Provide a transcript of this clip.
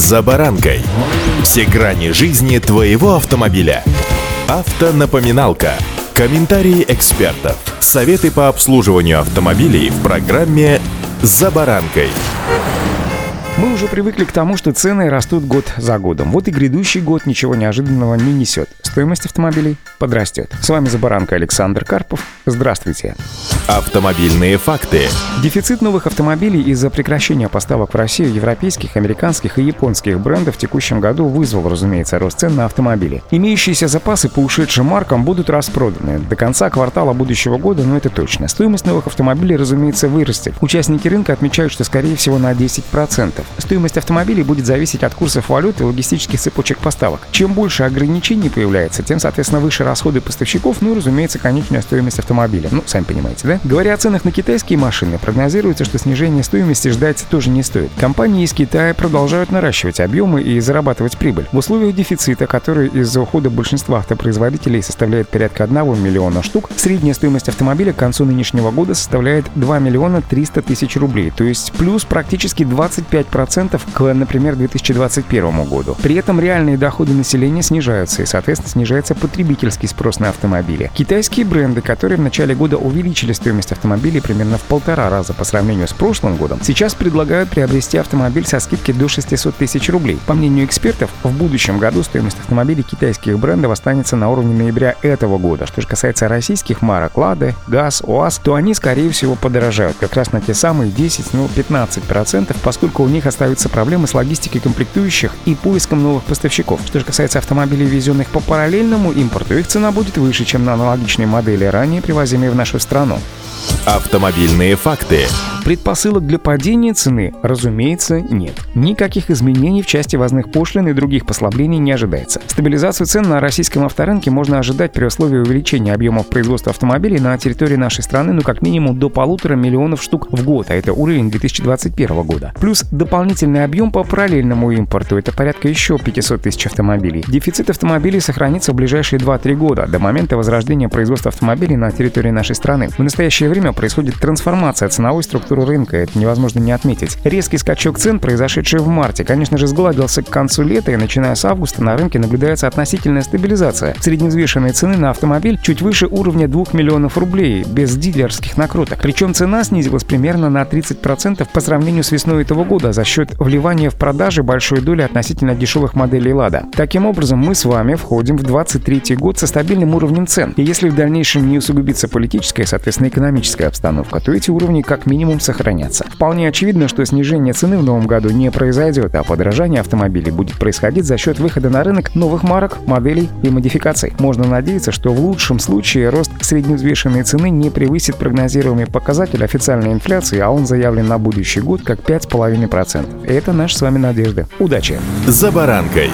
«За баранкой». Все грани жизни твоего автомобиля. Автонапоминалка. Комментарии экспертов. Советы по обслуживанию автомобилей в программе «За баранкой». Мы уже привыкли к тому, что цены растут год за годом. Вот и грядущий год ничего неожиданного не несет. Стоимость автомобилей подрастет. С вами за баранкой Александр Карпов. Здравствуйте. Автомобильные факты. Дефицит новых автомобилей из-за прекращения поставок в Россию европейских, американских и японских брендов в текущем году вызвал, разумеется, рост цен на автомобили. Имеющиеся запасы по ушедшим маркам будут распроданы до конца квартала будущего года, но это точно. Стоимость новых автомобилей, разумеется, вырастет. Участники рынка отмечают, что скорее всего на 10%. Стоимость автомобилей будет зависеть от курсов валют и логистических цепочек поставок. Чем больше ограничений появляется, тем, соответственно, выше расходы поставщиков, ну и, разумеется, конечная стоимость автомобиля. Ну, сами понимаете, да? Говоря о ценах на китайские машины, прогнозируется, что снижение стоимости ждать тоже не стоит. Компании из Китая продолжают наращивать объемы и зарабатывать прибыль. В условиях дефицита, который из-за ухода большинства автопроизводителей составляет порядка 1 миллиона штук, средняя стоимость автомобиля к концу нынешнего года составляет 2 миллиона 300 тысяч рублей, то есть плюс практически 25% 10% к, например, 2021 году. При этом реальные доходы населения снижаются, и, соответственно, снижается потребительский спрос на автомобили. Китайские бренды, которые в начале года увеличили стоимость автомобилей примерно в полтора раза по сравнению с прошлым годом, сейчас предлагают приобрести автомобиль со скидкой до 600 тысяч рублей. По мнению экспертов, в будущем году стоимость автомобилей китайских брендов останется на уровне ноября этого года. Что же касается российских марок Лады, ГАЗ, УАЗ, то они, скорее всего, подорожают как раз на те самые 10, ну 15%, поскольку у них остаются проблемы с логистикой комплектующих и поиском новых поставщиков. Что же касается автомобилей, везенных по параллельному импорту, их цена будет выше, чем на аналогичные модели, ранее привозимые в нашу страну. Автомобильные факты. Предпосылок для падения цены, разумеется, нет. Никаких изменений в части ввозных пошлин и других послаблений не ожидается. Стабилизацию цен на российском авторынке можно ожидать при условии увеличения объемов производства автомобилей на территории нашей страны, ну как минимум до полутора миллионов штук в год, а это уровень 2021 года. Плюс дополнительный объем по параллельному импорту, это порядка еще 500 тысяч автомобилей. Дефицит автомобилей сохранится в ближайшие 2-3 года, до момента возрождения производства автомобилей на территории нашей страны. В настоящее время происходит трансформация ценовой структуры рынка, это невозможно не отметить. Резкий скачок цен, произошедший в марте, конечно же, сгладился к концу лета, и начиная с августа на рынке наблюдается относительная стабилизация. Средневзвешенные цены на автомобиль чуть выше уровня 2 миллионов рублей, без дилерских накруток. Причем цена снизилась примерно на 30% по сравнению с весной этого года за счет вливания в продажи большой доли относительно дешевых моделей «Лада». Таким образом, мы с вами входим в 23 год со стабильным уровнем цен. И если в дальнейшем не усугубится политическая, соответственно, экономическая обстановка, то эти уровни как минимум сохранятся. Вполне очевидно, что снижение цены в новом году не произойдет, а подорожание автомобилей будет происходить за счет выхода на рынок новых марок, моделей и модификаций. Можно надеяться, что в лучшем случае рост средневзвешенной цены не превысит прогнозируемый показатель официальной инфляции, а он заявлен на будущий год как 5,5%. Это наша с вами надежда. Удачи! За баранкой.